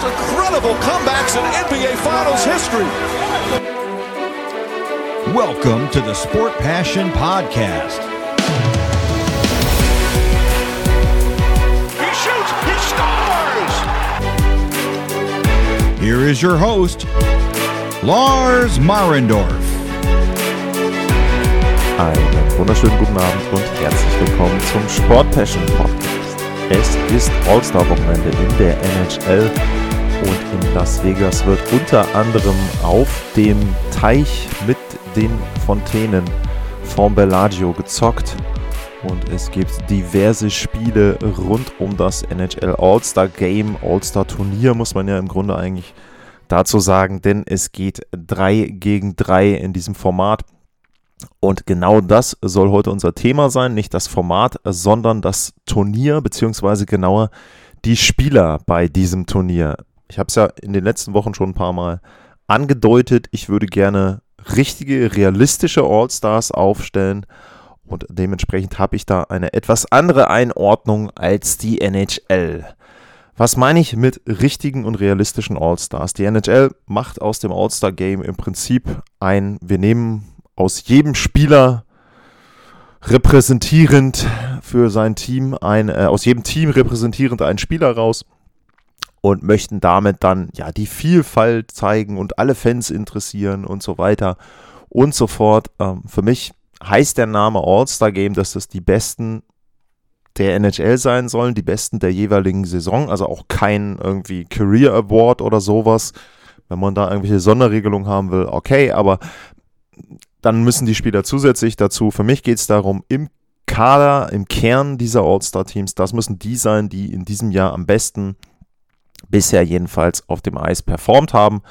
most incredible comebacks in NBA Finals history. Welcome to the Sport Passion Podcast. He shoots, he scores! Here is your host, Lars Marendorf. Einen wunderschönen guten Abend und herzlich willkommen zum Sport Passion Podcast. Es ist All-Star-Wochenende in der NHL und in Las Vegas wird unter anderem auf dem Teich mit den Fontänen vom Bellagio gezockt und es gibt diverse Spiele rund um das NHL All-Star Game, All-Star Turnier muss man ja im Grunde eigentlich dazu sagen, denn es geht 3 gegen 3 in diesem Format. Und genau das soll heute unser Thema sein, nicht das Format, sondern das Turnier, beziehungsweise genauer die Spieler bei diesem Turnier. Ich habe es ja in den letzten Wochen schon ein paar Mal angedeutet, ich würde gerne richtige, realistische All-Stars aufstellen und dementsprechend habe ich da eine etwas andere Einordnung als die NHL. Was meine ich mit richtigen und realistischen All-Stars? Die NHL macht aus dem All-Star-Game im Prinzip ein, wir nehmen aus jedem Spieler repräsentierend für sein Team ein, äh, aus jedem Team repräsentierend einen Spieler raus und möchten damit dann ja die Vielfalt zeigen und alle Fans interessieren und so weiter und so fort. Ähm, für mich heißt der Name All-Star Game, dass das die besten der NHL sein sollen, die besten der jeweiligen Saison, also auch kein irgendwie Career Award oder sowas. Wenn man da irgendwelche Sonderregelungen haben will, okay, aber dann müssen die Spieler zusätzlich dazu, für mich geht es darum, im Kader, im Kern dieser All-Star-Teams, das müssen die sein, die in diesem Jahr am besten bisher jedenfalls auf dem Eis performt haben.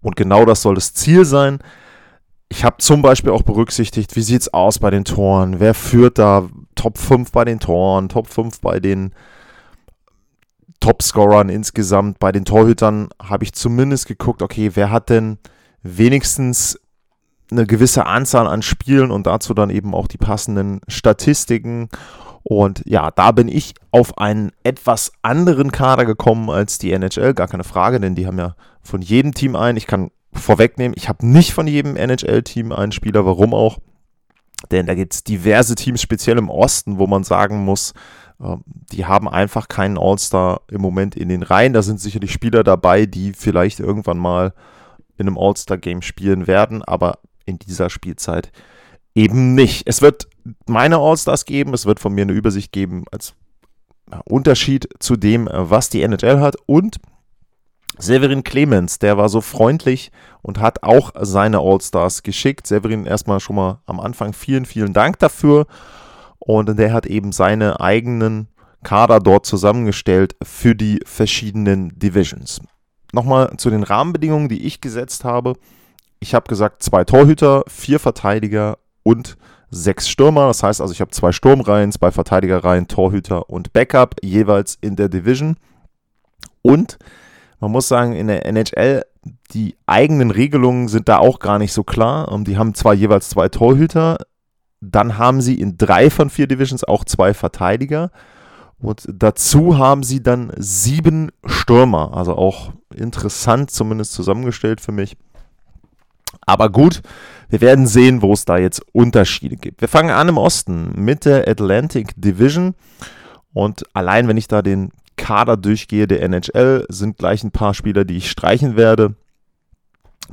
Und genau das soll das Ziel sein. Ich habe zum Beispiel auch berücksichtigt, wie sieht es aus bei den Toren? Wer führt da Top 5 bei den Toren, Top 5 bei den Topscorern insgesamt? Bei den Torhütern habe ich zumindest geguckt, okay, wer hat denn wenigstens eine gewisse Anzahl an Spielen und dazu dann eben auch die passenden Statistiken. Und ja, da bin ich auf einen etwas anderen Kader gekommen als die NHL, gar keine Frage, denn die haben ja von jedem Team einen. Ich kann vorwegnehmen, ich habe nicht von jedem NHL-Team einen Spieler, warum auch? Denn da gibt es diverse Teams, speziell im Osten, wo man sagen muss, ähm, die haben einfach keinen All-Star im Moment in den Reihen. Da sind sicherlich Spieler dabei, die vielleicht irgendwann mal in einem All-Star-Game spielen werden, aber in dieser Spielzeit eben nicht. Es wird meine All-Stars geben, es wird von mir eine Übersicht geben als Unterschied zu dem, was die NHL hat und Severin Clemens, der war so freundlich und hat auch seine All-Stars geschickt. Severin erstmal schon mal am Anfang vielen, vielen Dank dafür. Und der hat eben seine eigenen Kader dort zusammengestellt für die verschiedenen Divisions. Nochmal zu den Rahmenbedingungen, die ich gesetzt habe ich habe gesagt, zwei Torhüter, vier Verteidiger und sechs Stürmer. Das heißt also, ich habe zwei Sturmreihen, zwei Verteidigerreihen, Torhüter und Backup jeweils in der Division. Und man muss sagen, in der NHL, die eigenen Regelungen sind da auch gar nicht so klar. Die haben zwar jeweils zwei Torhüter, dann haben sie in drei von vier Divisions auch zwei Verteidiger. Und dazu haben sie dann sieben Stürmer. Also auch interessant zumindest zusammengestellt für mich. Aber gut, wir werden sehen, wo es da jetzt Unterschiede gibt. Wir fangen an im Osten mit der Atlantic Division. Und allein wenn ich da den Kader durchgehe der NHL, sind gleich ein paar Spieler, die ich streichen werde.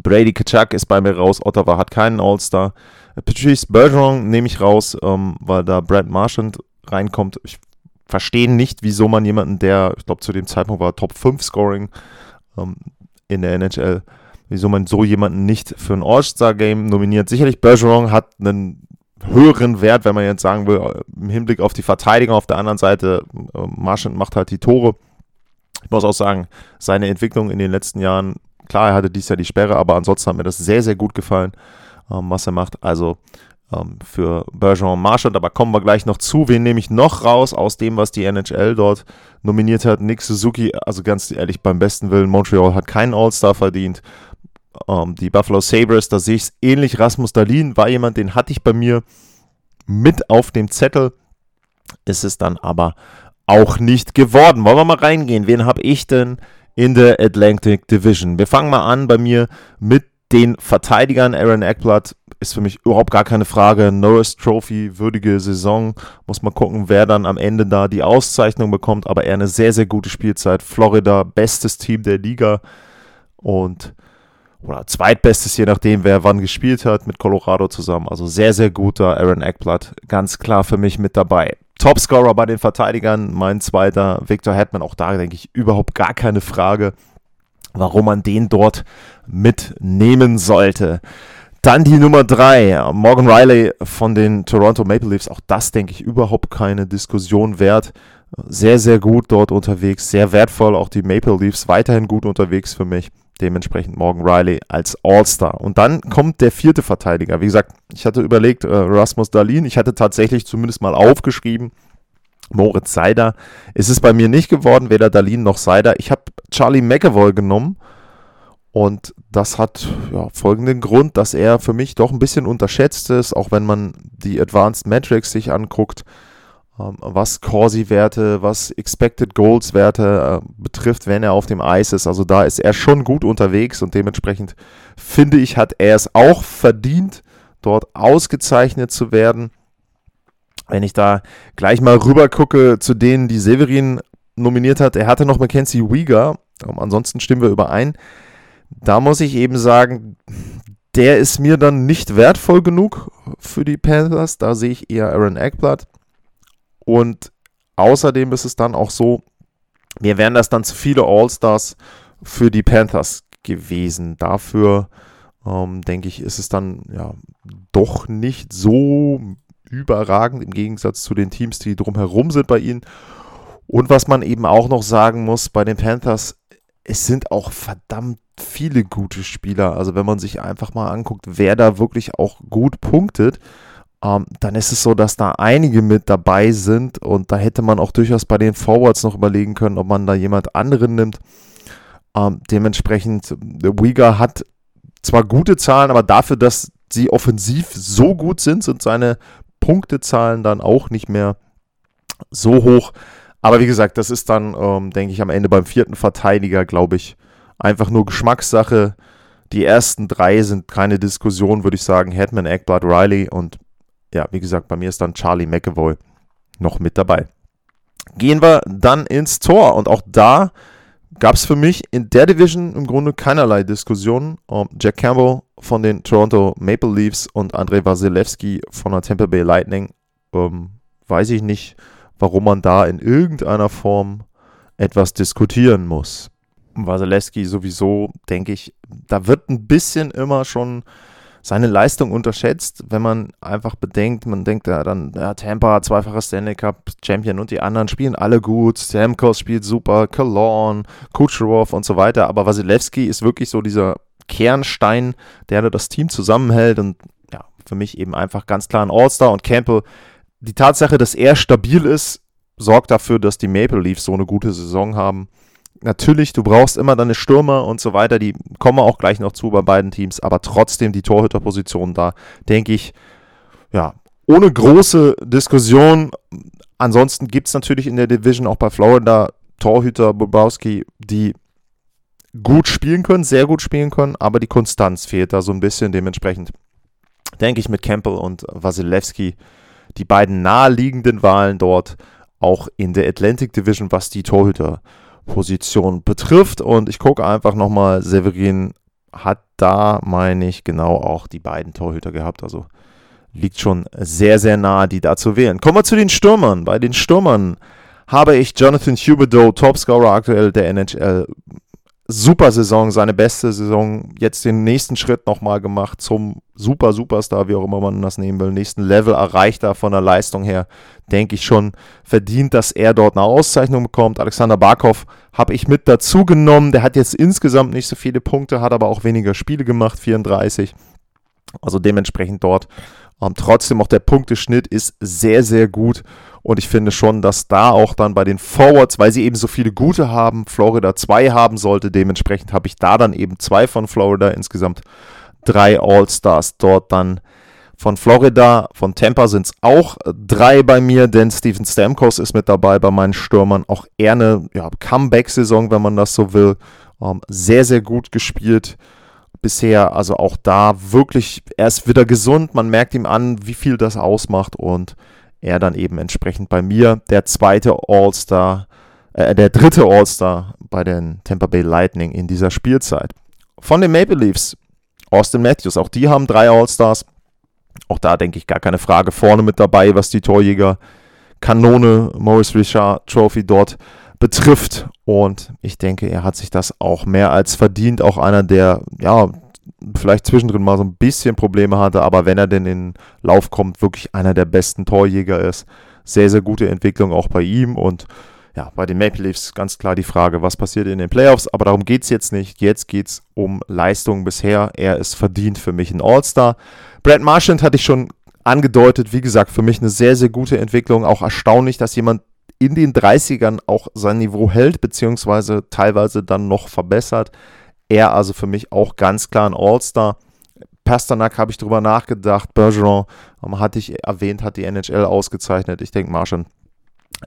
Brady Kachuk ist bei mir raus, Ottawa hat keinen All-Star. Patrice Bergeron nehme ich raus, ähm, weil da Brad Marchand reinkommt. Ich verstehe nicht, wieso man jemanden, der, ich glaube, zu dem Zeitpunkt war Top 5 Scoring ähm, in der NHL, wieso man so jemanden nicht für ein All-Star-Game nominiert. Sicherlich Bergeron hat einen höheren Wert, wenn man jetzt sagen will, im Hinblick auf die Verteidigung. Auf der anderen Seite, äh, Marchand macht halt die Tore. Ich muss auch sagen, seine Entwicklung in den letzten Jahren, klar, er hatte dieses Jahr die Sperre, aber ansonsten hat mir das sehr, sehr gut gefallen, ähm, was er macht. Also ähm, für Bergeron Marchand, aber kommen wir gleich noch zu. Wen nehme ich noch raus aus dem, was die NHL dort nominiert hat? Nick Suzuki, also ganz ehrlich, beim besten Willen, Montreal hat keinen All-Star verdient. Ähm, die Buffalo Sabres, da sehe ich es ähnlich. Rasmus Dalin war jemand, den hatte ich bei mir mit auf dem Zettel. Ist es dann aber auch nicht geworden. Wollen wir mal reingehen? Wen habe ich denn in der Atlantic Division. Wir fangen mal an bei mir mit den Verteidigern. Aaron Eckblatt ist für mich überhaupt gar keine Frage. Norris Trophy, würdige Saison. Muss mal gucken, wer dann am Ende da die Auszeichnung bekommt. Aber er eine sehr, sehr gute Spielzeit. Florida, bestes Team der Liga. Und oder zweitbestes, je nachdem, wer wann gespielt hat, mit Colorado zusammen. Also sehr, sehr guter Aaron Eckblatt. Ganz klar für mich mit dabei. Topscorer bei den Verteidigern, mein zweiter, Victor Hetman. Auch da denke ich überhaupt gar keine Frage, warum man den dort mitnehmen sollte. Dann die Nummer drei, Morgan Riley von den Toronto Maple Leafs. Auch das denke ich überhaupt keine Diskussion wert. Sehr, sehr gut dort unterwegs, sehr wertvoll. Auch die Maple Leafs weiterhin gut unterwegs für mich. Dementsprechend Morgan Riley als All-Star. Und dann kommt der vierte Verteidiger. Wie gesagt, ich hatte überlegt, äh, Rasmus Dalin. Ich hatte tatsächlich zumindest mal aufgeschrieben, Moritz Seider. Ist es bei mir nicht geworden, weder Dalin noch Seider. Ich habe Charlie McAvoy genommen. Und das hat ja, folgenden Grund, dass er für mich doch ein bisschen unterschätzt ist, auch wenn man die Advanced Metrics sich anguckt was Corsi-Werte, was Expected Goals-Werte äh, betrifft, wenn er auf dem Eis ist. Also da ist er schon gut unterwegs und dementsprechend finde ich, hat er es auch verdient, dort ausgezeichnet zu werden. Wenn ich da gleich mal rüber gucke zu denen, die Severin nominiert hat, er hatte noch Mackenzie Wieger, ähm, ansonsten stimmen wir überein. Da muss ich eben sagen, der ist mir dann nicht wertvoll genug für die Panthers. Da sehe ich eher Aaron Eckblatt. Und außerdem ist es dann auch so, mir wären das dann zu viele All-Stars für die Panthers gewesen. Dafür ähm, denke ich, ist es dann ja doch nicht so überragend im Gegensatz zu den Teams, die drumherum sind bei ihnen. Und was man eben auch noch sagen muss bei den Panthers, es sind auch verdammt viele gute Spieler. Also wenn man sich einfach mal anguckt, wer da wirklich auch gut punktet, ähm, dann ist es so, dass da einige mit dabei sind und da hätte man auch durchaus bei den Forwards noch überlegen können, ob man da jemand anderen nimmt. Ähm, dementsprechend, Uyghur hat zwar gute Zahlen, aber dafür, dass sie offensiv so gut sind, sind seine Punktezahlen dann auch nicht mehr so hoch. Aber wie gesagt, das ist dann, ähm, denke ich, am Ende beim vierten Verteidiger, glaube ich, einfach nur Geschmackssache. Die ersten drei sind keine Diskussion, würde ich sagen. Hetman, Eckblatt, Riley und ja, wie gesagt, bei mir ist dann Charlie McAvoy noch mit dabei. Gehen wir dann ins Tor und auch da gab es für mich in der Division im Grunde keinerlei Diskussionen. Um, Jack Campbell von den Toronto Maple Leafs und Andrei Wasilewski von der Tampa Bay Lightning. Ähm, weiß ich nicht, warum man da in irgendeiner Form etwas diskutieren muss. Wasilewski sowieso, denke ich, da wird ein bisschen immer schon seine Leistung unterschätzt, wenn man einfach bedenkt, man denkt ja dann, ja, Tampa, zweifacher Stanley Cup Champion und die anderen spielen alle gut, Stamkos spielt super, Cologne, Kucherov und so weiter, aber Wasilewski ist wirklich so dieser Kernstein, der das Team zusammenhält und ja, für mich eben einfach ganz klar ein All-Star und Campbell, die Tatsache, dass er stabil ist, sorgt dafür, dass die Maple Leafs so eine gute Saison haben natürlich, du brauchst immer deine Stürmer und so weiter, die kommen auch gleich noch zu bei beiden Teams, aber trotzdem die Torhüterposition da, denke ich, ja, ohne große Diskussion. Ansonsten gibt es natürlich in der Division auch bei Florida Torhüter Bobowski, die gut spielen können, sehr gut spielen können, aber die Konstanz fehlt da so ein bisschen. Dementsprechend denke ich mit Campbell und Wasilewski die beiden naheliegenden Wahlen dort auch in der Atlantic Division, was die Torhüter Position betrifft. Und ich gucke einfach nochmal, Severin hat da, meine ich, genau auch die beiden Torhüter gehabt. Also liegt schon sehr, sehr nah, die da zu wählen. Kommen wir zu den Stürmern. Bei den Stürmern habe ich Jonathan Huberdeau, Topscorer aktuell der NHL, super Saison, seine beste Saison, jetzt den nächsten Schritt nochmal gemacht zum Super Superstar, wie auch immer man das nehmen will, nächsten Level erreicht er von der Leistung her, denke ich schon verdient, dass er dort eine Auszeichnung bekommt. Alexander Barkov habe ich mit dazu genommen, der hat jetzt insgesamt nicht so viele Punkte, hat aber auch weniger Spiele gemacht, 34. Also dementsprechend dort ähm, trotzdem auch der Punkteschnitt ist sehr, sehr gut. Und ich finde schon, dass da auch dann bei den Forwards, weil sie eben so viele gute haben, Florida zwei haben sollte. Dementsprechend habe ich da dann eben zwei von Florida, insgesamt drei All-Stars dort dann Von Florida, von Tampa sind es auch drei bei mir, denn Steven Stamkos ist mit dabei bei meinen Stürmern. Auch eher eine ja, Comeback-Saison, wenn man das so will. Ähm, sehr, sehr gut gespielt bisher. Also auch da wirklich, er ist wieder gesund. Man merkt ihm an, wie viel das ausmacht und er dann eben entsprechend bei mir der zweite All-Star, äh, der dritte All-Star bei den Tampa Bay Lightning in dieser Spielzeit. Von den Maple Leafs, Austin Matthews, auch die haben drei All-Stars. Auch da denke ich gar keine Frage vorne mit dabei, was die Torjäger Kanone Maurice Richard Trophy dort betrifft. Und ich denke, er hat sich das auch mehr als verdient. Auch einer, der ja vielleicht zwischendrin mal so ein bisschen Probleme hatte, aber wenn er denn in Lauf kommt, wirklich einer der besten Torjäger ist. Sehr, sehr gute Entwicklung auch bei ihm und ja, bei den Maple Leafs ganz klar die Frage, was passiert in den Playoffs, aber darum geht es jetzt nicht. Jetzt geht es um Leistung bisher. Er ist verdient für mich ein All-Star. Brad Marchand hatte ich schon angedeutet, wie gesagt, für mich eine sehr, sehr gute Entwicklung. Auch erstaunlich, dass jemand in den 30ern auch sein Niveau hält, beziehungsweise teilweise dann noch verbessert. Er also für mich auch ganz klar ein All-Star. Pasternak habe ich drüber nachgedacht. Bergeron ähm, hatte ich erwähnt, hat die NHL ausgezeichnet. Ich denke, Marchand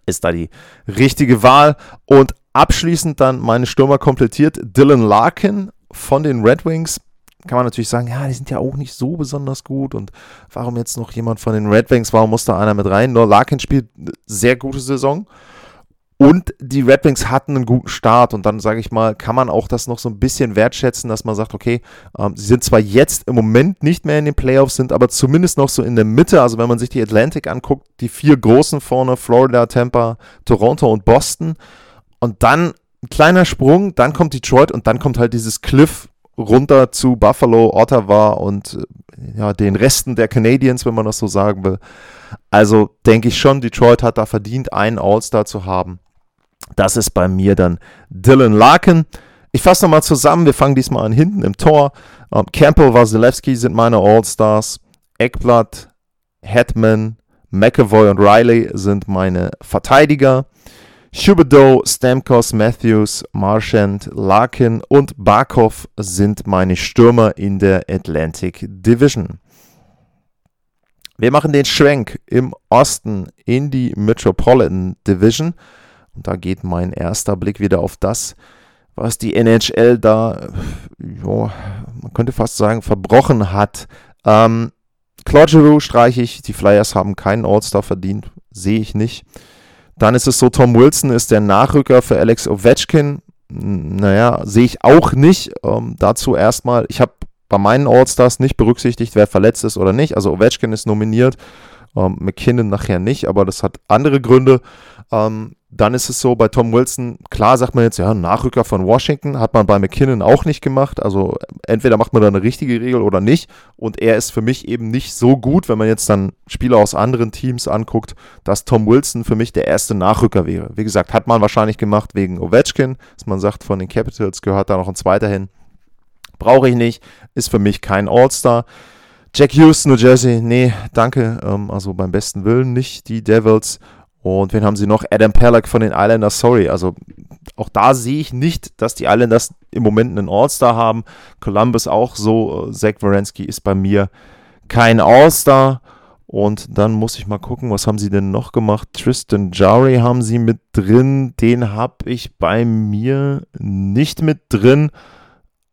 ist da die richtige Wahl. Und abschließend dann meine Stürmer komplettiert. Dylan Larkin von den Red Wings. Kann man natürlich sagen, ja, die sind ja auch nicht so besonders gut. Und warum jetzt noch jemand von den Red Wings? Warum muss da einer mit rein? Nur Larkin spielt eine sehr gute Saison. Und die Red Wings hatten einen guten Start und dann sage ich mal, kann man auch das noch so ein bisschen wertschätzen, dass man sagt, okay, ähm, sie sind zwar jetzt im Moment nicht mehr in den Playoffs, sind aber zumindest noch so in der Mitte. Also wenn man sich die Atlantic anguckt, die vier großen vorne, Florida, Tampa, Toronto und Boston. Und dann ein kleiner Sprung, dann kommt Detroit und dann kommt halt dieses Cliff runter zu Buffalo, Ottawa und äh, ja, den Resten der Canadiens, wenn man das so sagen will. Also denke ich schon, Detroit hat da verdient, einen All-Star zu haben. Das ist bei mir dann Dylan Larkin. Ich fasse nochmal zusammen. Wir fangen diesmal an hinten im Tor. Ähm, Campbell, Wasilewski sind meine All-Stars. Eckblatt, Hetman, McAvoy und Riley sind meine Verteidiger. Shubedo, Stamkos, Matthews, Marchand, Larkin und Barkov sind meine Stürmer in der Atlantic Division. Wir machen den Schwenk im Osten in die Metropolitan Division. Und da geht mein erster Blick wieder auf das, was die NHL da, jo, man könnte fast sagen, verbrochen hat. Ähm, Claude Giroux streiche ich. Die Flyers haben keinen All-Star verdient. Sehe ich nicht. Dann ist es so, Tom Wilson ist der Nachrücker für Alex Ovechkin. Naja, sehe ich auch nicht. Ähm, dazu erstmal, ich habe bei meinen All-Stars nicht berücksichtigt, wer verletzt ist oder nicht. Also Ovechkin ist nominiert, ähm, McKinnon nachher nicht, aber das hat andere Gründe. Ähm, dann ist es so, bei Tom Wilson, klar sagt man jetzt, ja, Nachrücker von Washington, hat man bei McKinnon auch nicht gemacht. Also entweder macht man da eine richtige Regel oder nicht. Und er ist für mich eben nicht so gut, wenn man jetzt dann Spieler aus anderen Teams anguckt, dass Tom Wilson für mich der erste Nachrücker wäre. Wie gesagt, hat man wahrscheinlich gemacht wegen Ovechkin, dass man sagt, von den Capitals gehört da noch ein zweiter hin. Brauche ich nicht, ist für mich kein All-Star. Jack Hughes, New Jersey, nee, danke. Ähm, also beim besten Willen nicht die Devils. Und wen haben sie noch? Adam Pellock von den Islanders, sorry. Also auch da sehe ich nicht, dass die Islanders im Moment einen All-Star haben. Columbus auch so. Zach Wierenski ist bei mir kein All-Star. Und dann muss ich mal gucken, was haben sie denn noch gemacht? Tristan Jari haben sie mit drin. Den habe ich bei mir nicht mit drin.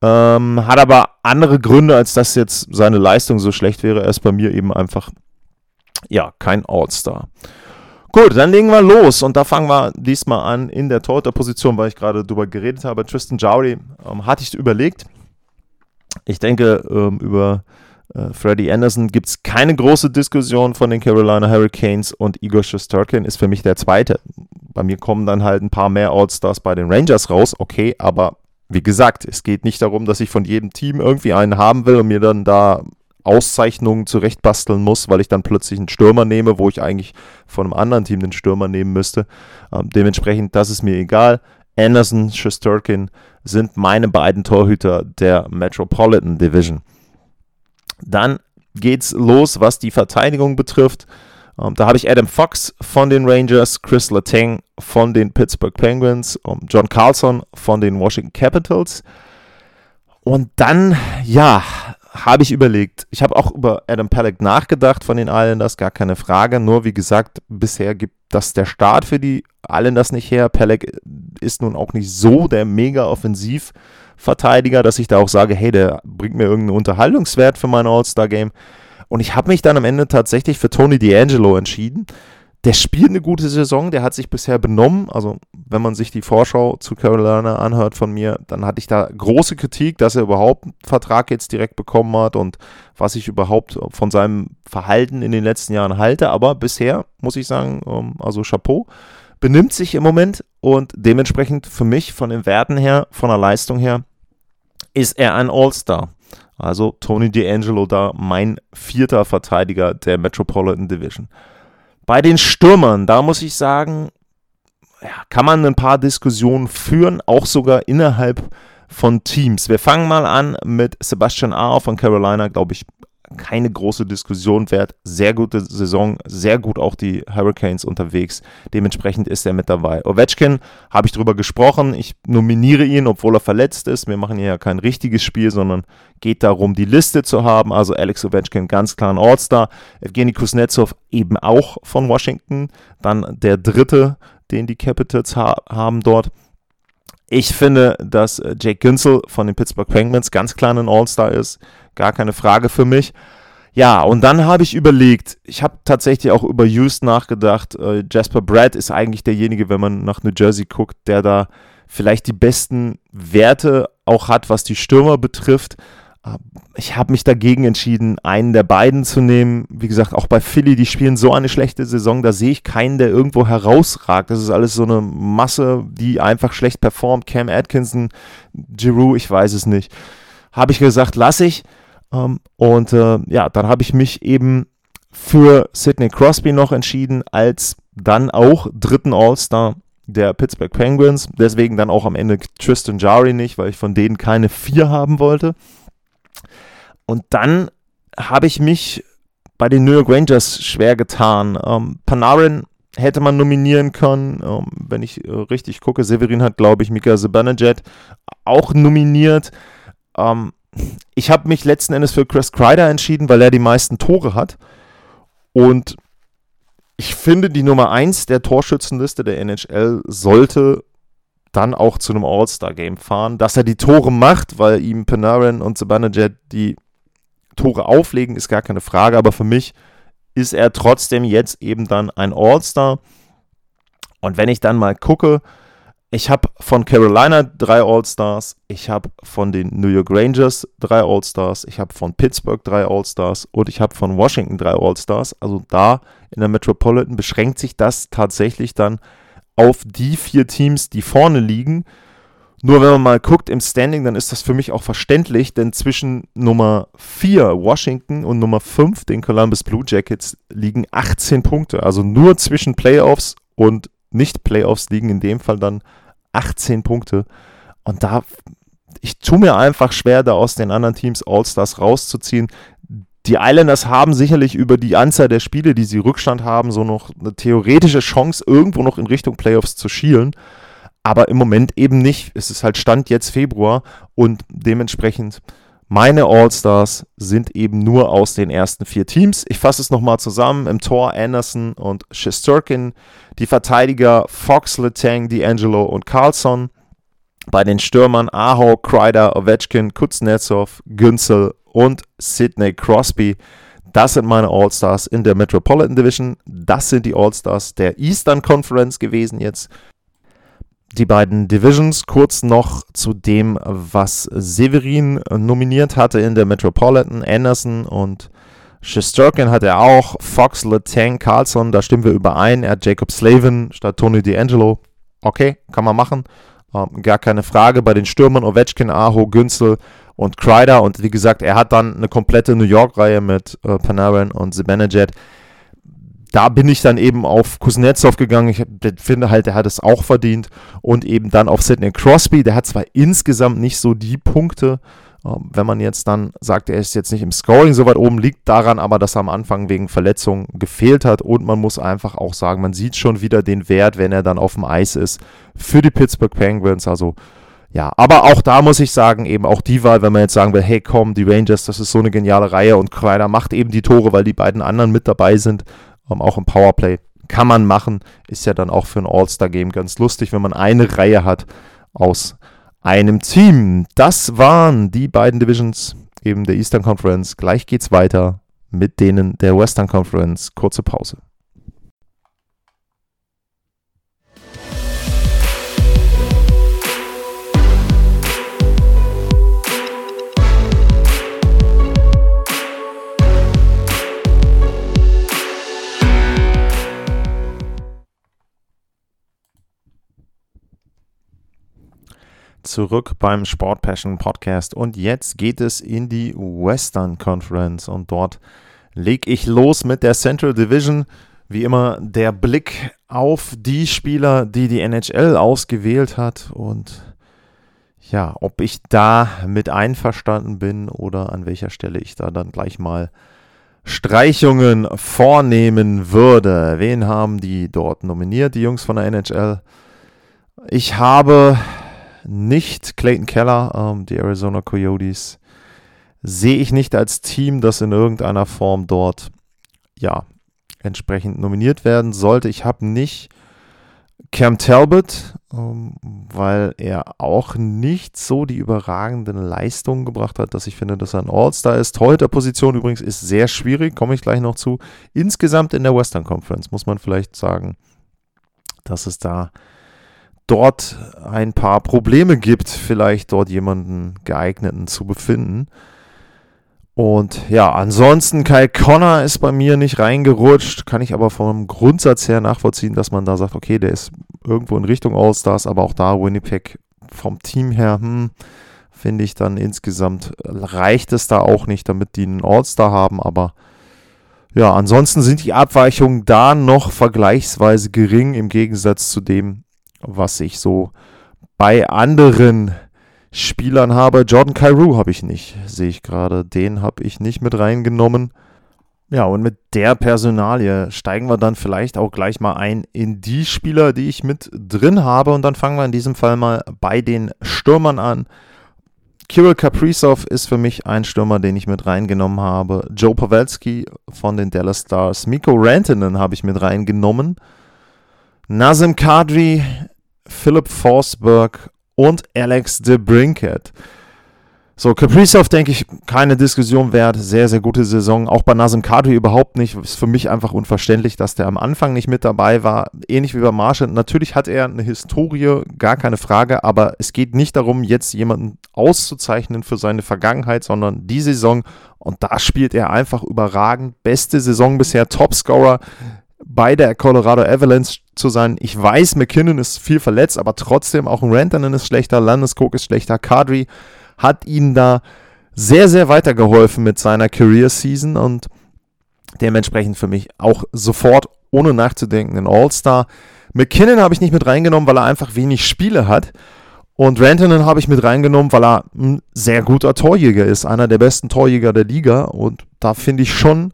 Ähm, hat aber andere Gründe, als dass jetzt seine Leistung so schlecht wäre. Er ist bei mir eben einfach, ja, kein All-Star. Gut, dann legen wir los und da fangen wir diesmal an in der Torhüter-Position, weil ich gerade drüber geredet habe. Tristan Jowry ähm, hatte ich überlegt. Ich denke, ähm, über äh, Freddie Anderson gibt es keine große Diskussion von den Carolina Hurricanes und Igor Shesterkin ist für mich der Zweite. Bei mir kommen dann halt ein paar mehr All-Stars bei den Rangers raus, okay, aber wie gesagt, es geht nicht darum, dass ich von jedem Team irgendwie einen haben will und mir dann da Auszeichnungen zurechtbasteln muss, weil ich dann plötzlich einen Stürmer nehme, wo ich eigentlich von einem anderen Team den Stürmer nehmen müsste. Ähm, dementsprechend, das ist mir egal. Anderson, Shesterkin sind meine beiden Torhüter der Metropolitan Division. Dann geht's los, was die Verteidigung betrifft. Ähm, da habe ich Adam Fox von den Rangers, Chris Letang von den Pittsburgh Penguins, um, John Carlson von den Washington Capitals. Und dann, ja, habe ich überlegt. Ich habe auch über Adam Pelleck nachgedacht von den Islanders, gar keine Frage. Nur wie gesagt, bisher gibt das der Start für die Islanders nicht her. Pelleck ist nun auch nicht so der mega Offensivverteidiger, dass ich da auch sage, hey, der bringt mir irgendeinen Unterhaltungswert für mein All-Star-Game. Und ich habe mich dann am Ende tatsächlich für Tony D'Angelo entschieden der spielt eine gute Saison, der hat sich bisher benommen. Also, wenn man sich die Vorschau zu Carolina anhört von mir, dann hatte ich da große Kritik, dass er überhaupt einen Vertrag jetzt direkt bekommen hat und was ich überhaupt von seinem Verhalten in den letzten Jahren halte. Aber bisher muss ich sagen, ähm, also Chapeau, benimmt sich im Moment und dementsprechend für mich von den Werten her, von der Leistung her, ist er ein All-Star. Also Tony D'Angelo da mein vierter Verteidiger der Metropolitan Division. Bei den Stürmern, da muss ich sagen, ja, kann man ein paar Diskussionen führen, auch sogar innerhalb von Teams. Wir fangen mal an mit Sebastian Ahr von Carolina, glaube ich, keine große Diskussion wert. Sehr gute Saison, sehr gut auch die Hurricanes unterwegs. Dementsprechend ist er mit dabei. Ovechkin habe ich drüber gesprochen. Ich nominiere ihn, obwohl er verletzt ist. Wir machen hier ja kein richtiges Spiel, sondern geht darum, die Liste zu haben. Also Alex Ovechkin ganz klar ein All-Star. Evgeny Kuznetsov eben auch von Washington. Dann der dritte, den die Capitals ha haben dort. Ich finde, dass Jake Günsel von den Pittsburgh Penguins ganz klar ein All-Star ist gar keine Frage für mich. Ja, und dann habe ich überlegt, ich habe tatsächlich auch über Houston nachgedacht. Äh, Jasper Brad ist eigentlich derjenige, wenn man nach New Jersey guckt, der da vielleicht die besten Werte auch hat, was die Stürmer betrifft. Ich habe mich dagegen entschieden, einen der beiden zu nehmen. Wie gesagt, auch bei Philly, die spielen so eine schlechte Saison, da sehe ich keinen, der irgendwo herausragt. Das ist alles so eine Masse, die einfach schlecht performt. Cam Atkinson, Giroux, ich weiß es nicht. Habe ich gesagt, lasse ich. Ähm, und äh, ja, dann habe ich mich eben für Sidney Crosby noch entschieden, als dann auch dritten All-Star der Pittsburgh Penguins. Deswegen dann auch am Ende Tristan Jari nicht, weil ich von denen keine vier haben wollte. Und dann habe ich mich bei den New York Rangers schwer getan. Ähm, Panarin hätte man nominieren können, ähm, wenn ich äh, richtig gucke. Severin hat, glaube ich, Mika Zibanejad auch nominiert. Ähm, ich habe mich letzten Endes für Chris Kreider entschieden, weil er die meisten Tore hat. Und ich finde, die Nummer 1 der Torschützenliste der NHL sollte dann auch zu einem All-Star-Game fahren. Dass er die Tore macht, weil ihm Panarin und Zibanejad die Tore auflegen, ist gar keine Frage. Aber für mich ist er trotzdem jetzt eben dann ein All-Star. Und wenn ich dann mal gucke, ich habe von Carolina drei All-Stars, ich habe von den New York Rangers drei All-Stars, ich habe von Pittsburgh drei All-Stars und ich habe von Washington drei All-Stars. Also da in der Metropolitan beschränkt sich das tatsächlich dann auf die vier Teams, die vorne liegen. Nur wenn man mal guckt im Standing, dann ist das für mich auch verständlich, denn zwischen Nummer 4 Washington und Nummer 5 den Columbus Blue Jackets liegen 18 Punkte. Also nur zwischen Playoffs und Nicht-Playoffs liegen in dem Fall dann 18 Punkte. Und da, ich tue mir einfach schwer, da aus den anderen Teams All-Stars rauszuziehen. Die Islanders haben sicherlich über die Anzahl der Spiele, die sie Rückstand haben, so noch eine theoretische Chance, irgendwo noch in Richtung Playoffs zu schielen. Aber im Moment eben nicht. Es ist halt Stand jetzt Februar und dementsprechend meine All-Stars sind eben nur aus den ersten vier Teams. Ich fasse es nochmal zusammen. Im Tor Anderson und Shesterkin. Die Verteidiger Fox, Letang, D'Angelo und Carlson. Bei den Stürmern Aho, Kreider, Ovechkin, Kuznetsov, Günzel und Sidney Crosby. Das sind meine All-Stars in der Metropolitan Division. Das sind die All-Stars der Eastern Conference gewesen jetzt die beiden Divisions. Kurz noch zu dem, was Severin nominiert hatte in der Metropolitan. Anderson und Shesterkin hat er auch. Fox, Letang, Carlson, da stimmen wir überein. Er hat Jacob Slavin statt Tony D'Angelo. Okay, kann man machen. Ähm, gar keine Frage. Bei den Stürmern Ovechkin, Aho, Günzel und Kreider. Und wie gesagt, er hat dann eine komplette New York-Reihe mit äh, Panarin und Zibanejad da bin ich dann eben auf Kuznetsov gegangen. Ich finde halt, er hat es auch verdient. Und eben dann auf Sidney Crosby. Der hat zwar insgesamt nicht so die Punkte, ähm, wenn man jetzt dann sagt, er ist jetzt nicht im Scoring so weit oben, liegt daran aber, dass er am Anfang wegen Verletzung gefehlt hat. Und man muss einfach auch sagen, man sieht schon wieder den Wert, wenn er dann auf dem Eis ist für die Pittsburgh Penguins. Also ja, aber auch da muss ich sagen, eben auch die Wahl, wenn man jetzt sagen will, hey komm, die Rangers, das ist so eine geniale Reihe und Kreider macht eben die Tore, weil die beiden anderen mit dabei sind, ähm, auch im Powerplay. Kann man machen, ist ja dann auch für ein All-Star-Game ganz lustig, wenn man eine Reihe hat aus einem Team. Das waren die beiden Divisions eben der Eastern Conference. Gleich geht's weiter mit denen der Western Conference. Kurze Pause. Zurück beim Sport Passion Podcast und jetzt geht es in die Western Conference und dort lege ich los mit der Central Division. Wie immer der Blick auf die Spieler, die die NHL ausgewählt hat und ja, ob ich da mit einverstanden bin oder an welcher Stelle ich da dann gleich mal Streichungen vornehmen würde. Wen haben die dort nominiert, die Jungs von der NHL? Ich habe nicht Clayton Keller, ähm, die Arizona Coyotes, sehe ich nicht als Team, das in irgendeiner Form dort ja entsprechend nominiert werden sollte. Ich habe nicht Cam Talbot, ähm, weil er auch nicht so die überragenden Leistungen gebracht hat, dass ich finde, dass er ein All-Star ist. Torhüter-Position übrigens ist sehr schwierig, komme ich gleich noch zu. Insgesamt in der Western Conference muss man vielleicht sagen, dass es da dort ein paar Probleme gibt, vielleicht dort jemanden geeigneten zu befinden. Und ja, ansonsten Kyle Connor ist bei mir nicht reingerutscht, kann ich aber vom Grundsatz her nachvollziehen, dass man da sagt, okay, der ist irgendwo in Richtung All-Stars, aber auch da Winnipeg vom Team her, hm, finde ich dann insgesamt reicht es da auch nicht, damit die einen All-Star haben, aber ja, ansonsten sind die Abweichungen da noch vergleichsweise gering im Gegensatz zu dem, was ich so bei anderen Spielern habe. Jordan Cairo habe ich nicht, sehe ich gerade. Den habe ich nicht mit reingenommen. Ja, und mit der Personalie steigen wir dann vielleicht auch gleich mal ein in die Spieler, die ich mit drin habe. Und dann fangen wir in diesem Fall mal bei den Stürmern an. Kirill Kaprizov ist für mich ein Stürmer, den ich mit reingenommen habe. Joe Pavelski von den Dallas Stars. Miko Rantanen habe ich mit reingenommen. Nazem Kadri, Philip Forsberg und Alex de Brinket. So, Kaprizov, denke ich, keine Diskussion wert. Sehr, sehr gute Saison. Auch bei Nazem Kadri überhaupt nicht. Ist für mich einfach unverständlich, dass der am Anfang nicht mit dabei war. Ähnlich wie bei Marshall. Natürlich hat er eine Historie, gar keine Frage. Aber es geht nicht darum, jetzt jemanden auszuzeichnen für seine Vergangenheit, sondern die Saison. Und da spielt er einfach überragend. Beste Saison bisher, Topscorer bei der Colorado Avalanche zu sein. Ich weiß, McKinnon ist viel verletzt, aber trotzdem auch ein Rantanen ist schlechter, Landeskog ist schlechter, Kadri hat ihm da sehr, sehr weitergeholfen mit seiner Career Season und dementsprechend für mich auch sofort ohne nachzudenken ein All-Star. McKinnon habe ich nicht mit reingenommen, weil er einfach wenig Spiele hat. Und Rantanen habe ich mit reingenommen, weil er ein sehr guter Torjäger ist, einer der besten Torjäger der Liga. Und da finde ich schon,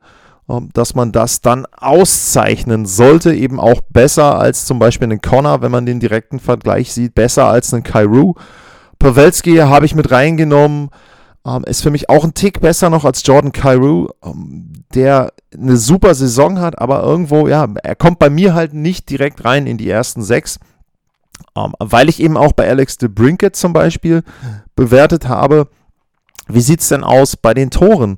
dass man das dann auszeichnen sollte, eben auch besser als zum Beispiel einen Connor, wenn man den direkten Vergleich sieht, besser als einen Kairu. Pawelski habe ich mit reingenommen, ähm, ist für mich auch ein Tick besser noch als Jordan Kairu, ähm, der eine super Saison hat, aber irgendwo, ja, er kommt bei mir halt nicht direkt rein in die ersten sechs, weil ich eben auch bei Alex de Brinket zum Beispiel bewertet habe, wie sieht es denn aus bei den Toren?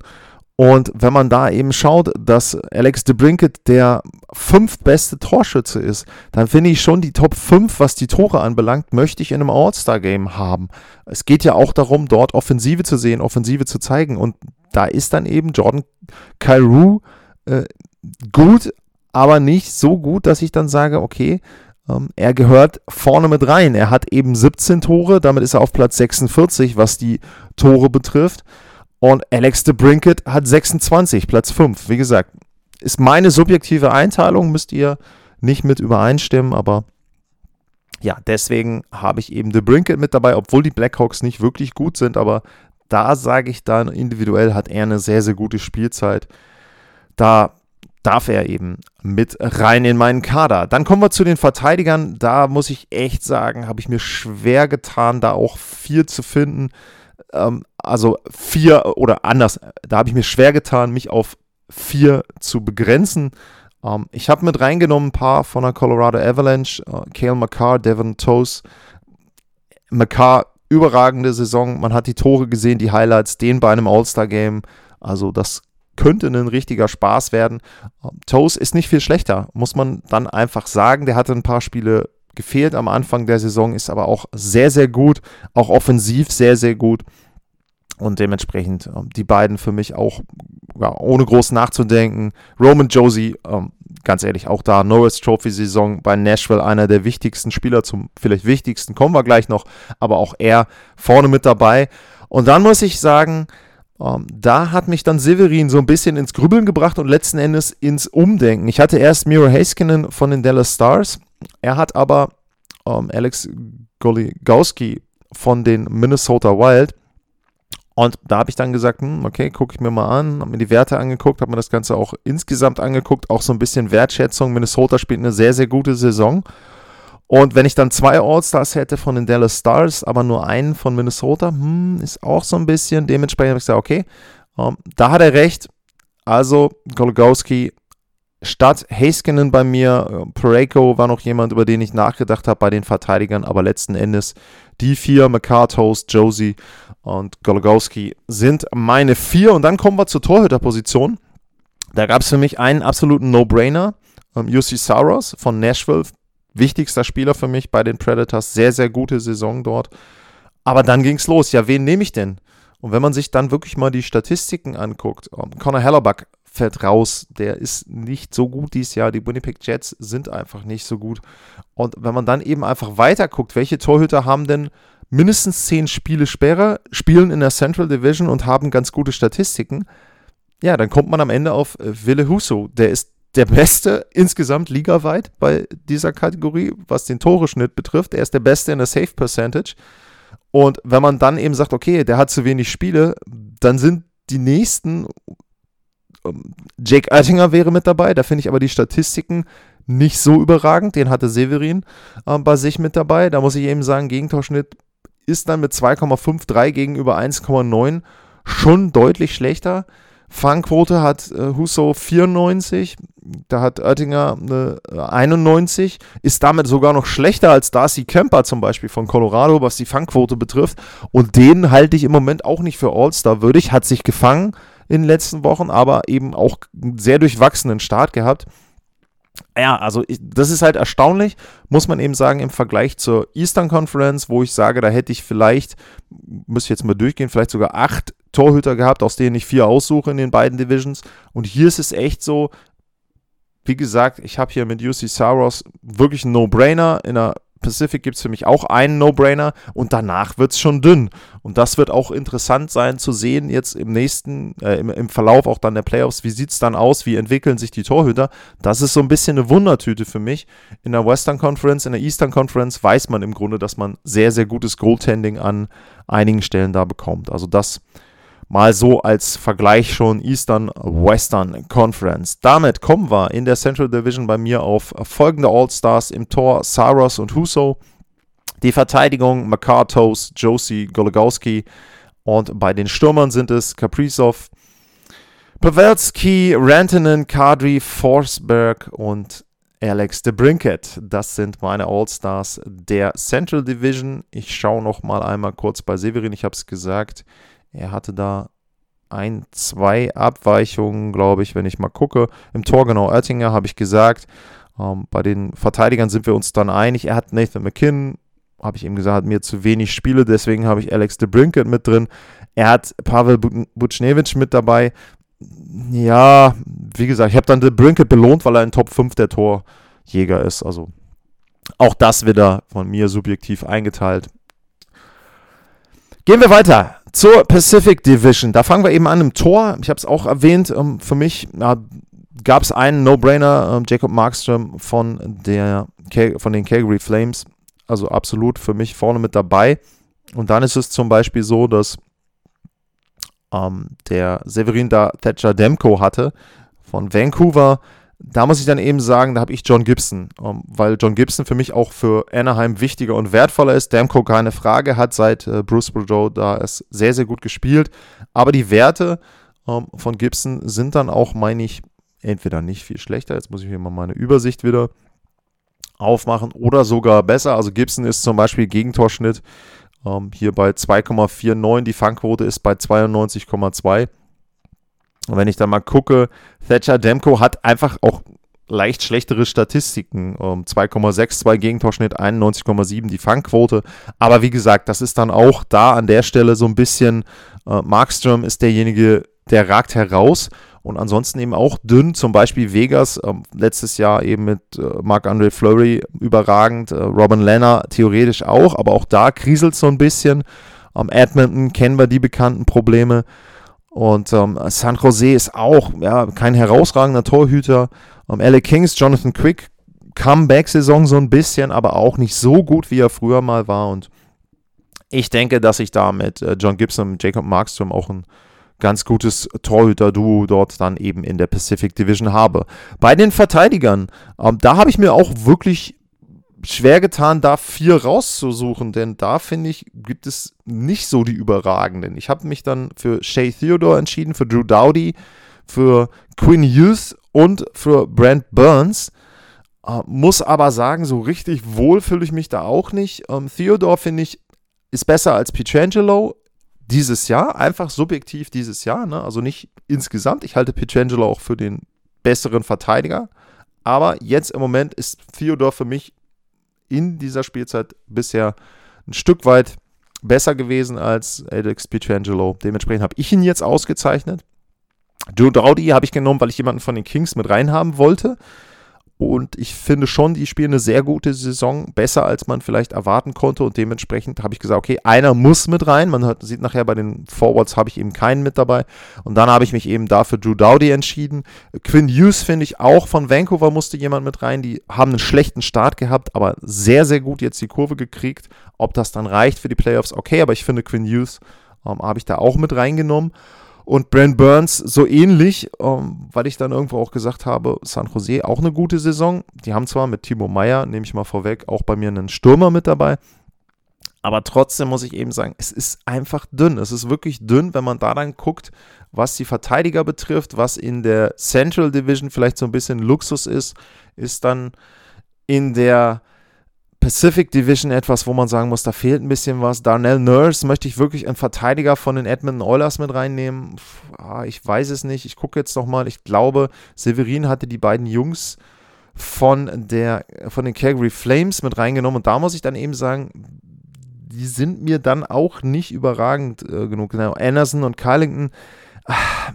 Und wenn man da eben schaut, dass Alex DeBrinket der fünftbeste Torschütze ist, dann finde ich schon die Top 5, was die Tore anbelangt, möchte ich in einem All-Star-Game haben. Es geht ja auch darum, dort Offensive zu sehen, Offensive zu zeigen. Und da ist dann eben Jordan Kyrou äh, gut, aber nicht so gut, dass ich dann sage, okay, ähm, er gehört vorne mit rein. Er hat eben 17 Tore, damit ist er auf Platz 46, was die Tore betrifft. Und Alex de Brinket hat 26, Platz 5. Wie gesagt, ist meine subjektive Einteilung, müsst ihr nicht mit übereinstimmen, aber ja, deswegen habe ich eben de Brinket mit dabei, obwohl die Blackhawks nicht wirklich gut sind, aber da sage ich dann, individuell hat er eine sehr, sehr gute Spielzeit. Da darf er eben mit rein in meinen Kader. Dann kommen wir zu den Verteidigern. Da muss ich echt sagen, habe ich mir schwer getan, da auch vier zu finden. Ähm, also vier oder anders, da habe ich mir schwer getan, mich auf vier zu begrenzen. Ähm, ich habe mit reingenommen ein paar von der Colorado Avalanche, äh, Kale McCarr, Devin Toes. McCarr, überragende Saison. Man hat die Tore gesehen, die Highlights, den bei einem All-Star-Game. Also das könnte ein richtiger Spaß werden. Ähm, Toes ist nicht viel schlechter, muss man dann einfach sagen. Der hatte ein paar Spiele gefehlt am Anfang der Saison, ist aber auch sehr, sehr gut, auch offensiv sehr, sehr gut. Und dementsprechend ähm, die beiden für mich auch ja, ohne groß nachzudenken. Roman Josie, ähm, ganz ehrlich, auch da Norris Trophy Saison bei Nashville einer der wichtigsten Spieler, zum vielleicht wichtigsten kommen wir gleich noch, aber auch er vorne mit dabei. Und dann muss ich sagen, ähm, da hat mich dann Severin so ein bisschen ins Grübeln gebracht und letzten Endes ins Umdenken. Ich hatte erst Miro Haskinen von den Dallas Stars, er hat aber ähm, Alex Goligowski von den Minnesota Wild und da habe ich dann gesagt, hm, okay, gucke ich mir mal an, habe mir die Werte angeguckt, habe mir das Ganze auch insgesamt angeguckt, auch so ein bisschen Wertschätzung. Minnesota spielt eine sehr, sehr gute Saison. Und wenn ich dann zwei All-Stars hätte von den Dallas Stars, aber nur einen von Minnesota, hm, ist auch so ein bisschen. Dementsprechend habe ich gesagt, okay, ähm, da hat er recht. Also Golgowski statt Haskinen bei mir. Äh, Pareko war noch jemand, über den ich nachgedacht habe bei den Verteidigern, aber letzten Endes die vier, McCartos, Josie und Golgowski sind meine vier. Und dann kommen wir zur Torhüterposition. Da gab es für mich einen absoluten No-Brainer. Ähm, UC Saros von Nashville, wichtigster Spieler für mich bei den Predators. Sehr, sehr gute Saison dort. Aber dann ging es los. Ja, wen nehme ich denn? Und wenn man sich dann wirklich mal die Statistiken anguckt, um, ähm, Connor Hellerback fällt raus. Der ist nicht so gut dieses Jahr. Die Winnipeg Jets sind einfach nicht so gut. Und wenn man dann eben einfach weiter guckt, welche Torhüter haben denn mindestens zehn Spiele Sperre, spielen in der Central Division und haben ganz gute Statistiken, ja, dann kommt man am Ende auf äh, Wille Husso. Der ist der Beste insgesamt ligaweit bei dieser Kategorie, was den Toreschnitt betrifft. Er ist der Beste in der Safe Percentage. Und wenn man dann eben sagt, okay, der hat zu wenig Spiele, dann sind die nächsten Jake Oettinger wäre mit dabei, da finde ich aber die Statistiken nicht so überragend. Den hatte Severin äh, bei sich mit dabei. Da muss ich eben sagen, Gegentorschnitt ist dann mit 2,53 gegenüber 1,9 schon deutlich schlechter. Fangquote hat äh, Husso 94, da hat Oettinger eine 91, äh, ist damit sogar noch schlechter als Darcy Kemper zum Beispiel von Colorado, was die Fangquote betrifft. Und den halte ich im Moment auch nicht für All-Star würdig, hat sich gefangen, in den letzten Wochen, aber eben auch einen sehr durchwachsenen Start gehabt. Ja, also ich, das ist halt erstaunlich, muss man eben sagen, im Vergleich zur Eastern Conference, wo ich sage, da hätte ich vielleicht, muss ich jetzt mal durchgehen, vielleicht sogar acht Torhüter gehabt, aus denen ich vier aussuche in den beiden Divisions. Und hier ist es echt so, wie gesagt, ich habe hier mit UC Saros wirklich einen No-Brainer in der Pacific gibt es für mich auch einen No-Brainer und danach wird es schon dünn. Und das wird auch interessant sein zu sehen jetzt im nächsten, äh, im, im, Verlauf auch dann der Playoffs, wie sieht es dann aus, wie entwickeln sich die Torhüter. Das ist so ein bisschen eine Wundertüte für mich. In der Western Conference, in der Eastern Conference weiß man im Grunde, dass man sehr, sehr gutes Goaltending an einigen Stellen da bekommt. Also das Mal so als Vergleich schon Eastern Western Conference. Damit kommen wir in der Central Division bei mir auf folgende All-Stars im Tor: Saros und Huso. Die Verteidigung: McCartos, Josie, Gologowski. Und bei den Stürmern sind es Kaprizov, Pavelski, Rantanen, Kadri, Forsberg und Alex de Brinket. Das sind meine All-Stars der Central Division. Ich schaue noch mal einmal kurz bei Severin. Ich habe es gesagt. Er hatte da ein, zwei Abweichungen, glaube ich, wenn ich mal gucke. Im Tor genau Oettinger habe ich gesagt. Ähm, bei den Verteidigern sind wir uns dann einig. Er hat Nathan McKinnon, habe ich ihm gesagt, hat mir zu wenig Spiele, deswegen habe ich Alex de Brinket mit drin. Er hat Pavel Buchnevich mit dabei. Ja, wie gesagt, ich habe dann de Brinket belohnt, weil er ein Top 5 der Torjäger ist. Also auch das wieder von mir subjektiv eingeteilt. Gehen wir weiter zur Pacific Division. Da fangen wir eben an im Tor. Ich habe es auch erwähnt. Ähm, für mich gab es einen No-Brainer, ähm, Jacob Markström von, der, von den Calgary Flames. Also absolut für mich vorne mit dabei. Und dann ist es zum Beispiel so, dass ähm, der Severin da Thatcher Demko hatte von Vancouver, da muss ich dann eben sagen, da habe ich John Gibson, ähm, weil John Gibson für mich auch für Anaheim wichtiger und wertvoller ist. Demko keine Frage, hat seit äh, Bruce Boudreau da es sehr, sehr gut gespielt. Aber die Werte ähm, von Gibson sind dann auch, meine ich, entweder nicht viel schlechter. Jetzt muss ich mir mal meine Übersicht wieder aufmachen oder sogar besser. Also Gibson ist zum Beispiel Gegentorschnitt ähm, hier bei 2,49, die Fangquote ist bei 92,2. Und wenn ich da mal gucke, Thatcher Demko hat einfach auch leicht schlechtere Statistiken. Ähm, 2,62 Gegentorschnitt, 91,7 die Fangquote. Aber wie gesagt, das ist dann auch da an der Stelle so ein bisschen, äh, Markström ist derjenige, der ragt heraus. Und ansonsten eben auch dünn, zum Beispiel Vegas, äh, letztes Jahr eben mit äh, Marc-André Fleury überragend, äh, Robin Lenner theoretisch auch, aber auch da kriselt so ein bisschen. Ähm, Edmonton kennen wir die bekannten Probleme. Und ähm, San Jose ist auch ja, kein herausragender Torhüter. Ähm, LA Kings, Jonathan Quick, Comeback-Saison so ein bisschen, aber auch nicht so gut, wie er früher mal war. Und ich denke, dass ich da mit äh, John Gibson und Jacob Markstrom auch ein ganz gutes Torhüter-Duo dort dann eben in der Pacific Division habe. Bei den Verteidigern, ähm, da habe ich mir auch wirklich schwer getan, da vier rauszusuchen, denn da finde ich, gibt es nicht so die überragenden. Ich habe mich dann für Shay Theodore entschieden, für Drew Dowdy, für Quinn Hughes und für Brent Burns. Äh, muss aber sagen, so richtig wohl fühle ich mich da auch nicht. Ähm, Theodore finde ich ist besser als Pietrangelo dieses Jahr, einfach subjektiv dieses Jahr, ne? also nicht insgesamt. Ich halte Pietrangelo auch für den besseren Verteidiger, aber jetzt im Moment ist Theodor für mich in dieser Spielzeit bisher ein Stück weit besser gewesen als Alex Pietrangelo. Dementsprechend habe ich ihn jetzt ausgezeichnet. Joe Dowdy habe ich genommen, weil ich jemanden von den Kings mit reinhaben wollte. Und ich finde schon, die spielen eine sehr gute Saison, besser als man vielleicht erwarten konnte. Und dementsprechend habe ich gesagt, okay, einer muss mit rein. Man hat, sieht nachher bei den Forwards habe ich eben keinen mit dabei. Und dann habe ich mich eben dafür Drew Dowdy entschieden. Quinn Hughes finde ich auch von Vancouver musste jemand mit rein. Die haben einen schlechten Start gehabt, aber sehr, sehr gut jetzt die Kurve gekriegt. Ob das dann reicht für die Playoffs, okay. Aber ich finde Quinn Hughes ähm, habe ich da auch mit reingenommen. Und Brent Burns so ähnlich, ähm, weil ich dann irgendwo auch gesagt habe, San Jose auch eine gute Saison. Die haben zwar mit Timo Meyer, nehme ich mal vorweg, auch bei mir einen Stürmer mit dabei. Aber trotzdem muss ich eben sagen, es ist einfach dünn. Es ist wirklich dünn, wenn man da dann guckt, was die Verteidiger betrifft, was in der Central Division vielleicht so ein bisschen Luxus ist, ist dann in der Pacific Division etwas, wo man sagen muss, da fehlt ein bisschen was. Darnell Nurse möchte ich wirklich einen Verteidiger von den Edmonton Oilers mit reinnehmen. Ah, ich weiß es nicht. Ich gucke jetzt nochmal. Ich glaube, Severin hatte die beiden Jungs von, der, von den Calgary Flames mit reingenommen. Und da muss ich dann eben sagen, die sind mir dann auch nicht überragend äh, genug. Genau, Anderson und Carlington. Ah,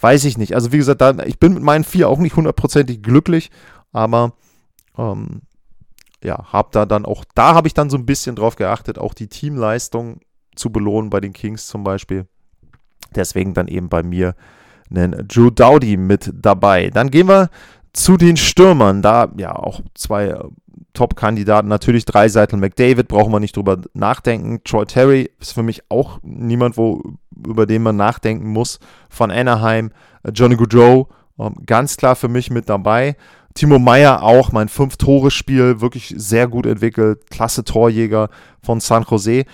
weiß ich nicht. Also wie gesagt, da, ich bin mit meinen vier auch nicht hundertprozentig glücklich, aber ähm, ja, habe da dann auch, da habe ich dann so ein bisschen drauf geachtet, auch die Teamleistung zu belohnen bei den Kings zum Beispiel. Deswegen dann eben bei mir einen Drew Dowdy mit dabei. Dann gehen wir zu den Stürmern. Da ja auch zwei äh, Top-Kandidaten. Natürlich Dreiseitel McDavid, brauchen wir nicht drüber nachdenken. Troy Terry ist für mich auch niemand, wo, über den man nachdenken muss. Von Anaheim, äh, Johnny Goodrow, ähm, ganz klar für mich mit dabei. Timo Meyer auch, mein Fünf-Tore-Spiel, wirklich sehr gut entwickelt, klasse Torjäger von San Jose.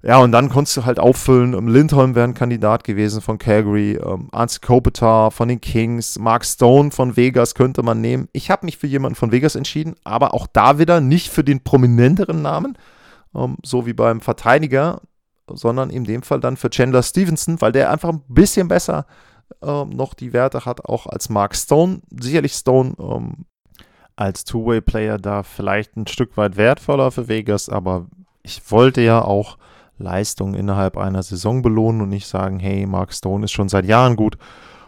Ja, und dann konntest du halt auffüllen. Lindholm wäre ein Kandidat gewesen von Calgary, ähm, Arns Kopitar von den Kings, Mark Stone von Vegas könnte man nehmen. Ich habe mich für jemanden von Vegas entschieden, aber auch da wieder nicht für den prominenteren Namen, ähm, so wie beim Verteidiger, sondern in dem Fall dann für Chandler Stevenson, weil der einfach ein bisschen besser ähm, noch die Werte hat, auch als Mark Stone. Sicherlich Stone ähm, als Two-Way-Player da vielleicht ein Stück weit wertvoller für Vegas, aber ich wollte ja auch Leistung innerhalb einer Saison belohnen und nicht sagen, hey, Mark Stone ist schon seit Jahren gut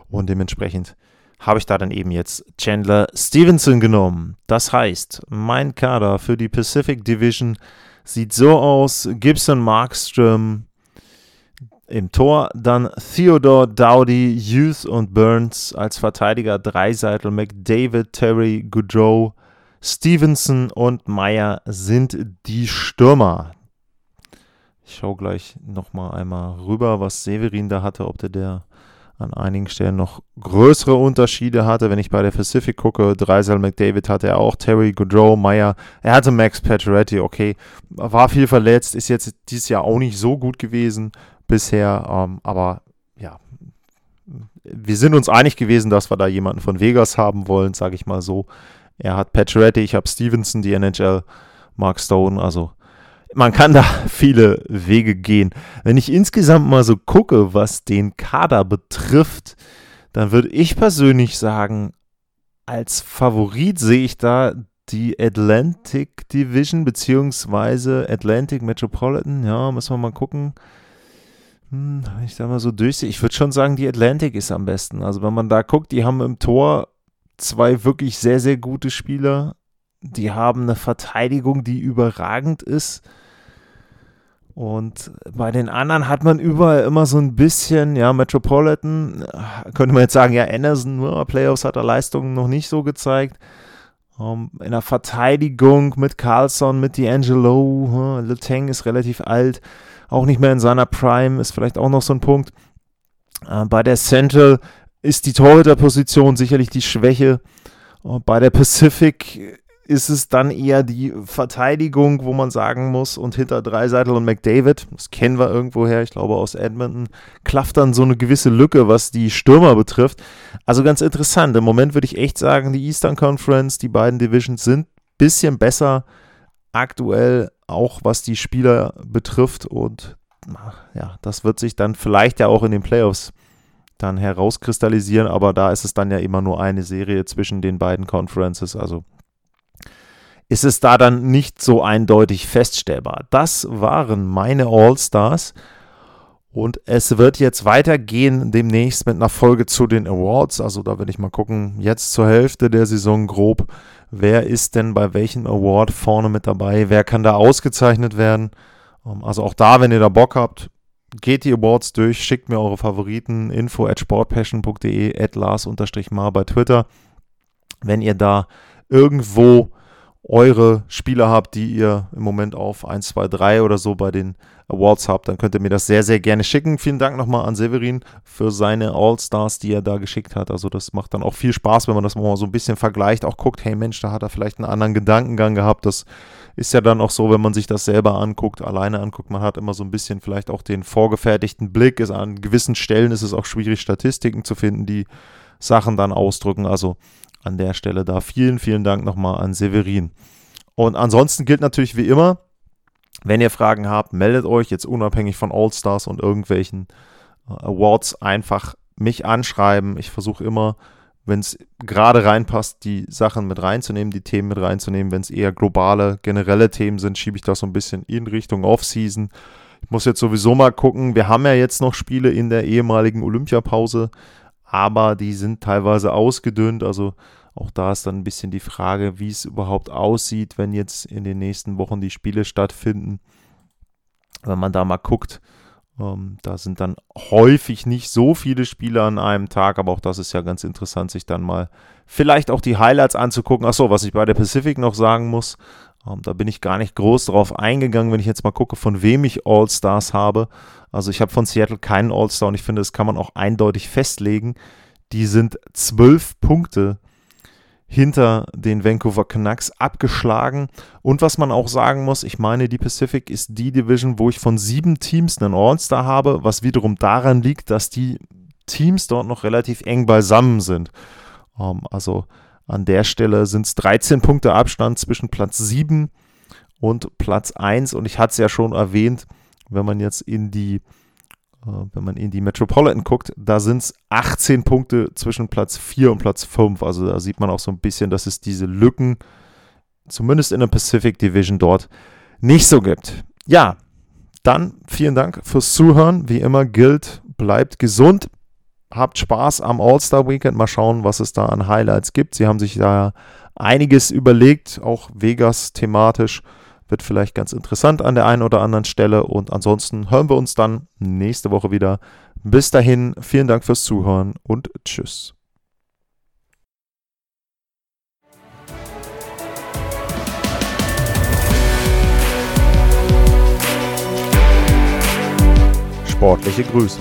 und dementsprechend habe ich da dann eben jetzt Chandler Stevenson genommen. Das heißt, mein Kader für die Pacific Division sieht so aus: Gibson Markström, im Tor dann Theodore, Dowdy, Hughes und Burns als Verteidiger, Dreiseitel, McDavid, Terry, Goodrow, Stevenson und Meyer sind die Stürmer. Ich schaue gleich nochmal einmal rüber, was Severin da hatte, ob der, der an einigen Stellen noch größere Unterschiede hatte. Wenn ich bei der Pacific gucke, Dreisel McDavid hatte er auch, Terry Goodrow, Meyer, er hatte Max Pacioretty, okay, war viel verletzt, ist jetzt dieses Jahr auch nicht so gut gewesen bisher, ähm, aber ja, wir sind uns einig gewesen, dass wir da jemanden von Vegas haben wollen, sage ich mal so. Er hat Pacioretty, ich habe Stevenson, die NHL, Mark Stone, also man kann da viele Wege gehen. Wenn ich insgesamt mal so gucke, was den Kader betrifft, dann würde ich persönlich sagen, als Favorit sehe ich da die Atlantic Division beziehungsweise Atlantic Metropolitan. Ja, müssen wir mal gucken. Hm, wenn ich da mal so durchsehe, ich würde schon sagen, die Atlantic ist am besten. Also wenn man da guckt, die haben im Tor zwei wirklich sehr, sehr gute Spieler. Die haben eine Verteidigung, die überragend ist. Und bei den anderen hat man überall immer so ein bisschen, ja, Metropolitan, könnte man jetzt sagen, ja, Anderson, ja, Playoffs hat er Leistungen noch nicht so gezeigt. Um, ähm, in der Verteidigung mit Carlson, mit D'Angelo, hm, Letang ist relativ alt, auch nicht mehr in seiner Prime, ist vielleicht auch noch so ein Punkt. Uh, bei der Central ist die Torhüterposition sicherlich die Schwäche. Uh, bei der Pacific ist es dann eher die Verteidigung, wo man sagen muss, und hinter Dreiseitel und McDavid, das kennen wir irgendwoher, ich glaube aus Edmonton, klafft dann so eine gewisse Lücke, was die Stürmer betrifft. Also ganz interessant. Im Moment würde ich echt sagen, die Eastern Conference, die beiden Divisions sind ein bisschen besser aktuell, auch was die Spieler betrifft. Und ja, das wird sich dann vielleicht ja auch in den Playoffs dann herauskristallisieren, aber da ist es dann ja immer nur eine Serie zwischen den beiden Conferences. Also ist es da dann nicht so eindeutig feststellbar. Das waren meine All-Stars. Und es wird jetzt weitergehen demnächst mit einer Folge zu den Awards. Also da werde ich mal gucken, jetzt zur Hälfte der Saison grob, wer ist denn bei welchem Award vorne mit dabei, wer kann da ausgezeichnet werden. Ähm, also auch da, wenn ihr da Bock habt, geht die Awards durch, schickt mir eure Favoriten, info at sportpassion.de, at Lars-mar bei Twitter. Wenn ihr da irgendwo eure Spieler habt, die ihr im Moment auf 1, 2, 3 oder so bei den Awards habt, dann könnt ihr mir das sehr, sehr gerne schicken. Vielen Dank nochmal an Severin für seine All-Stars, die er da geschickt hat. Also das macht dann auch viel Spaß, wenn man das mal so ein bisschen vergleicht, auch guckt, hey Mensch, da hat er vielleicht einen anderen Gedankengang gehabt. Das ist ja dann auch so, wenn man sich das selber anguckt, alleine anguckt, man hat immer so ein bisschen vielleicht auch den vorgefertigten Blick. Ist an gewissen Stellen ist es auch schwierig, Statistiken zu finden, die Sachen dann ausdrücken. Also an der Stelle da vielen, vielen Dank nochmal an Severin. Und ansonsten gilt natürlich wie immer, wenn ihr Fragen habt, meldet euch jetzt unabhängig von All-Stars und irgendwelchen äh, Awards einfach mich anschreiben. Ich versuche immer, wenn es gerade reinpasst, die Sachen mit reinzunehmen, die Themen mit reinzunehmen. Wenn es eher globale, generelle Themen sind, schiebe ich das so ein bisschen in Richtung Off-Season. Ich muss jetzt sowieso mal gucken. Wir haben ja jetzt noch Spiele in der ehemaligen Olympiapause aber die sind teilweise ausgedünnt. Also auch da ist dann ein bisschen die Frage, wie es überhaupt aussieht, wenn jetzt in den nächsten Wochen die Spiele stattfinden. Wenn man da mal guckt, ähm, da sind dann häufig nicht so viele Spiele an einem Tag, aber auch das ist ja ganz interessant, sich dann mal vielleicht auch die Highlights anzugucken. Achso, was ich bei der Pacific noch sagen muss, da bin ich gar nicht groß drauf eingegangen, wenn ich jetzt mal gucke, von wem ich All-Stars habe. Also ich habe von Seattle keinen All-Star und ich finde, das kann man auch eindeutig festlegen. Die sind zwölf Punkte hinter den Vancouver Canucks abgeschlagen. Und was man auch sagen muss, ich meine, die Pacific ist die Division, wo ich von sieben Teams einen All-Star habe, was wiederum daran liegt, dass die Teams dort noch relativ eng beisammen sind. Ähm, also an der Stelle sind es 13 Punkte Abstand zwischen Platz 7 und Platz 1. Und ich hatte es ja schon erwähnt, wenn man jetzt in die, äh, wenn man in die Metropolitan guckt, da sind es 18 Punkte zwischen Platz 4 und Platz 5. Also da sieht man auch so ein bisschen, dass es diese Lücken, zumindest in der Pacific Division dort, nicht so gibt. Ja, dann vielen Dank fürs Zuhören. Wie immer gilt, bleibt gesund, habt Spaß am All-Star Weekend. Mal schauen, was es da an Highlights gibt. Sie haben sich da einiges überlegt, auch Vegas thematisch. Wird vielleicht ganz interessant an der einen oder anderen Stelle. Und ansonsten hören wir uns dann nächste Woche wieder. Bis dahin, vielen Dank fürs Zuhören und tschüss. Sportliche Grüße.